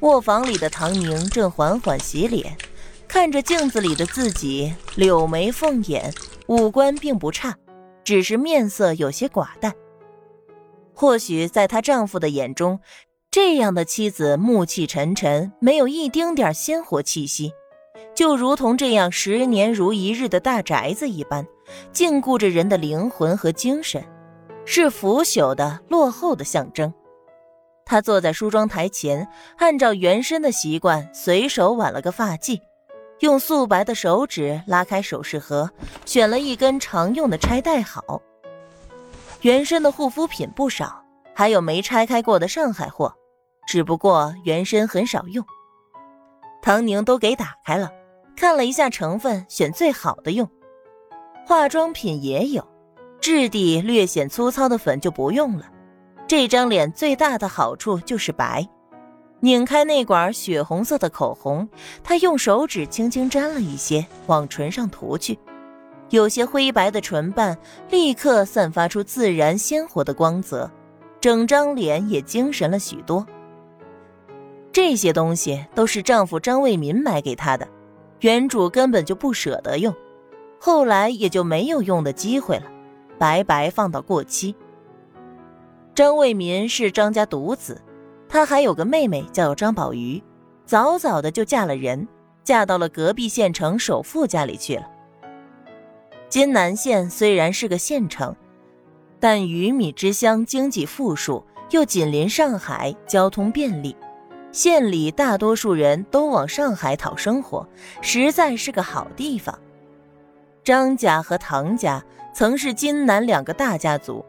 卧房里的唐宁正缓缓洗脸，看着镜子里的自己，柳眉凤眼，五官并不差，只是面色有些寡淡。或许在她丈夫的眼中，这样的妻子暮气沉沉，没有一丁点鲜活气息，就如同这样十年如一日的大宅子一般，禁锢着人的灵魂和精神，是腐朽的、落后的象征。她坐在梳妆台前，按照原身的习惯，随手挽了个发髻，用素白的手指拉开首饰盒，选了一根常用的钗戴好。原身的护肤品不少，还有没拆开过的上海货。只不过原身很少用，唐宁都给打开了，看了一下成分，选最好的用。化妆品也有，质地略显粗糙的粉就不用了。这张脸最大的好处就是白。拧开那管血红色的口红，她用手指轻轻沾了一些，往唇上涂去。有些灰白的唇瓣立刻散发出自然鲜活的光泽，整张脸也精神了许多。这些东西都是丈夫张卫民买给她的，原主根本就不舍得用，后来也就没有用的机会了，白白放到过期。张卫民是张家独子，他还有个妹妹叫张宝瑜，早早的就嫁了人，嫁到了隔壁县城首富家里去了。金南县虽然是个县城，但鱼米之乡，经济富庶，又紧邻上海，交通便利。县里大多数人都往上海讨生活，实在是个好地方。张家和唐家曾是金南两个大家族，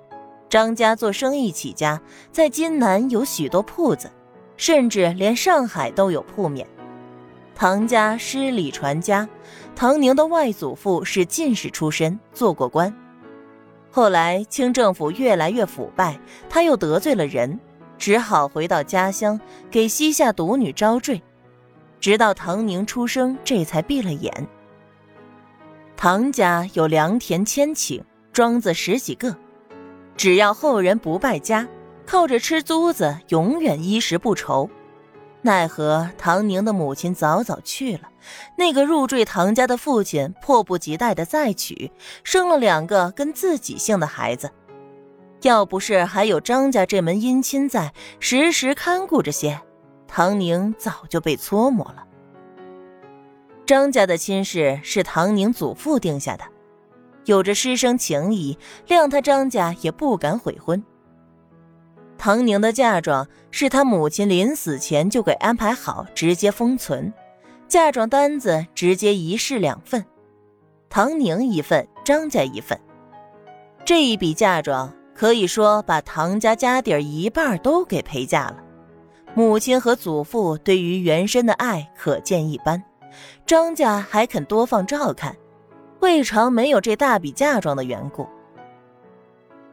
张家做生意起家，在津南有许多铺子，甚至连上海都有铺面。唐家诗礼传家，唐宁的外祖父是进士出身，做过官。后来清政府越来越腐败，他又得罪了人。只好回到家乡给膝下独女招赘，直到唐宁出生，这才闭了眼。唐家有良田千顷，庄子十几个，只要后人不败家，靠着吃租子，永远衣食不愁。奈何唐宁的母亲早早去了，那个入赘唐家的父亲迫不及待的再娶，生了两个跟自己姓的孩子。要不是还有张家这门姻亲在，时时看顾着些，唐宁早就被搓磨了。张家的亲事是唐宁祖父定下的，有着师生情谊，谅他张家也不敢悔婚。唐宁的嫁妆是他母亲临死前就给安排好，直接封存，嫁妆单子直接一式两份，唐宁一份，张家一份。这一笔嫁妆。可以说，把唐家家底儿一半都给陪嫁了。母亲和祖父对于原身的爱可见一斑，张家还肯多放照看，未尝没有这大笔嫁妆的缘故。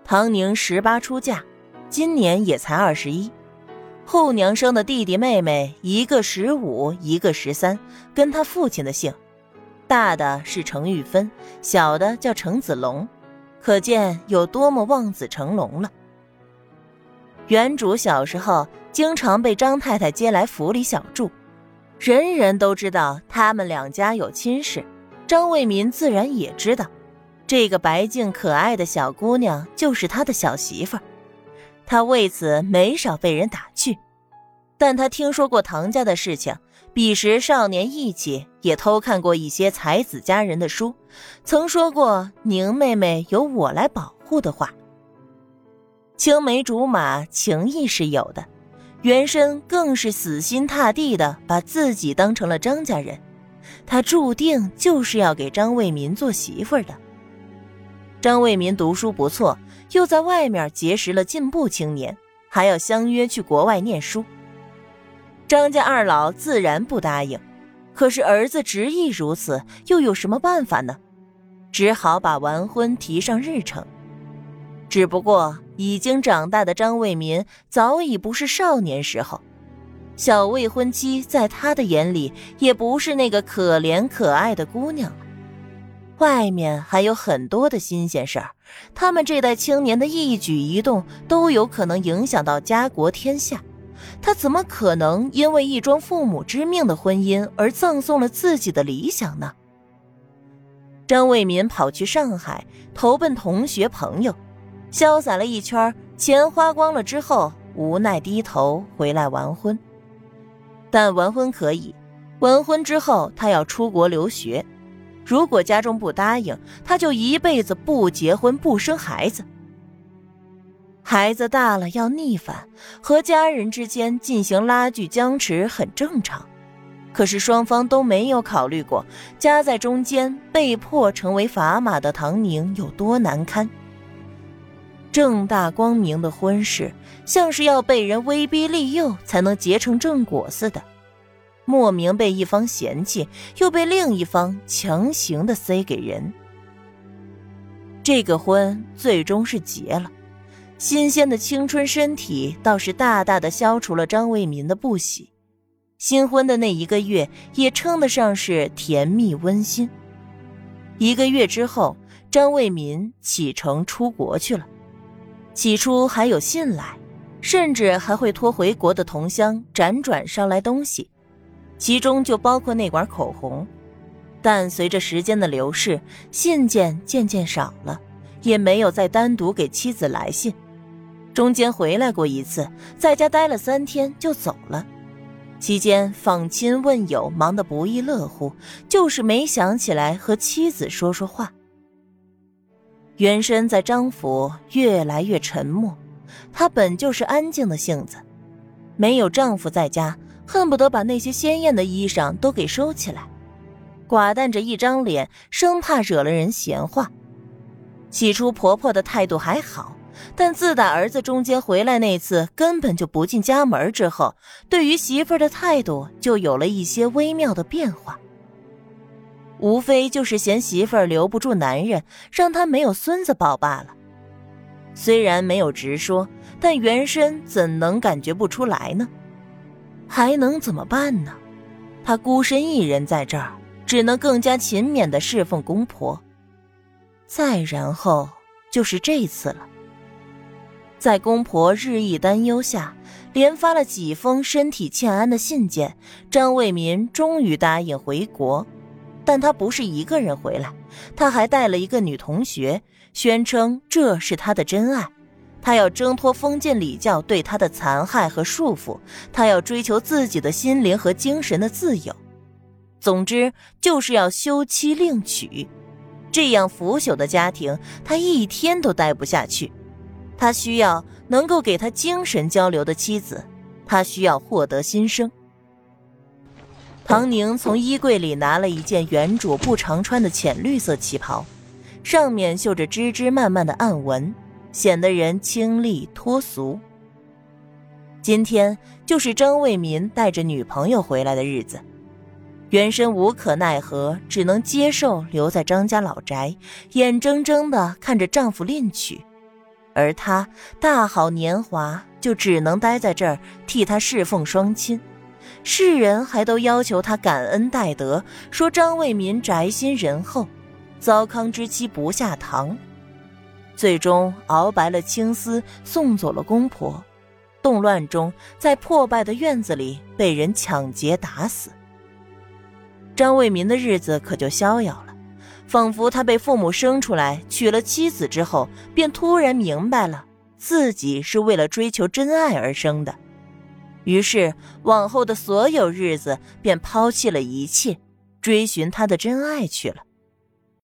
唐宁十八出嫁，今年也才二十一，后娘生的弟弟妹妹一个十五，一个十三，跟他父亲的姓，大的是程玉芬，小的叫程子龙。可见有多么望子成龙了。原主小时候经常被张太太接来府里小住，人人都知道他们两家有亲事，张卫民自然也知道，这个白净可爱的小姑娘就是他的小媳妇儿，他为此没少被人打趣。但他听说过唐家的事情，彼时少年义气，也偷看过一些才子佳人的书，曾说过“宁妹妹由我来保护”的话。青梅竹马，情谊是有的，原身更是死心塌地的把自己当成了张家人，他注定就是要给张卫民做媳妇儿的。张卫民读书不错，又在外面结识了进步青年，还要相约去国外念书。张家二老自然不答应，可是儿子执意如此，又有什么办法呢？只好把完婚提上日程。只不过已经长大的张卫民早已不是少年时候，小未婚妻在他的眼里也不是那个可怜可爱的姑娘了。外面还有很多的新鲜事儿，他们这代青年的一举一动都有可能影响到家国天下。他怎么可能因为一桩父母之命的婚姻而葬送了自己的理想呢？张卫民跑去上海投奔同学朋友，潇洒了一圈，钱花光了之后，无奈低头回来完婚。但完婚可以，完婚之后他要出国留学，如果家中不答应，他就一辈子不结婚不生孩子。孩子大了要逆反，和家人之间进行拉锯僵持很正常。可是双方都没有考虑过，夹在中间被迫成为砝码的唐宁有多难堪。正大光明的婚事，像是要被人威逼利诱才能结成正果似的，莫名被一方嫌弃，又被另一方强行的塞给人。这个婚最终是结了，新鲜的青春身体倒是大大的消除了张卫民的不喜。新婚的那一个月也称得上是甜蜜温馨。一个月之后，张卫民启程出国去了。起初还有信来，甚至还会托回国的同乡辗转捎来东西，其中就包括那管口红。但随着时间的流逝，信件渐渐少了，也没有再单独给妻子来信。中间回来过一次，在家待了三天就走了。期间访亲问友，忙得不亦乐乎，就是没想起来和妻子说说话。原身在张府越来越沉默，她本就是安静的性子，没有丈夫在家，恨不得把那些鲜艳的衣裳都给收起来，寡淡着一张脸，生怕惹了人闲话。起初婆婆的态度还好。但自打儿子中间回来那次根本就不进家门之后，对于媳妇儿的态度就有了一些微妙的变化。无非就是嫌媳妇儿留不住男人，让他没有孙子抱罢了。虽然没有直说，但原身怎能感觉不出来呢？还能怎么办呢？他孤身一人在这儿，只能更加勤勉的侍奉公婆。再然后就是这次了。在公婆日益担忧下，连发了几封身体欠安的信件，张卫民终于答应回国。但他不是一个人回来，他还带了一个女同学，宣称这是他的真爱。他要挣脱封建礼教对他的残害和束缚，他要追求自己的心灵和精神的自由。总之，就是要休妻另娶。这样腐朽的家庭，他一天都待不下去。他需要能够给他精神交流的妻子，他需要获得新生。唐宁从衣柜里拿了一件原主不常穿的浅绿色旗袍，上面绣着枝枝蔓蔓的暗纹，显得人清丽脱俗。今天就是张卫民带着女朋友回来的日子，原身无可奈何，只能接受留在张家老宅，眼睁睁地看着丈夫另娶。而她大好年华，就只能待在这儿替他侍奉双亲。世人还都要求他感恩戴德，说张卫民宅心仁厚，糟糠之妻不下堂。最终熬白了青丝，送走了公婆。动乱中，在破败的院子里被人抢劫打死。张卫民的日子可就逍遥了。仿佛他被父母生出来，娶了妻子之后，便突然明白了自己是为了追求真爱而生的，于是往后的所有日子便抛弃了一切，追寻他的真爱去了。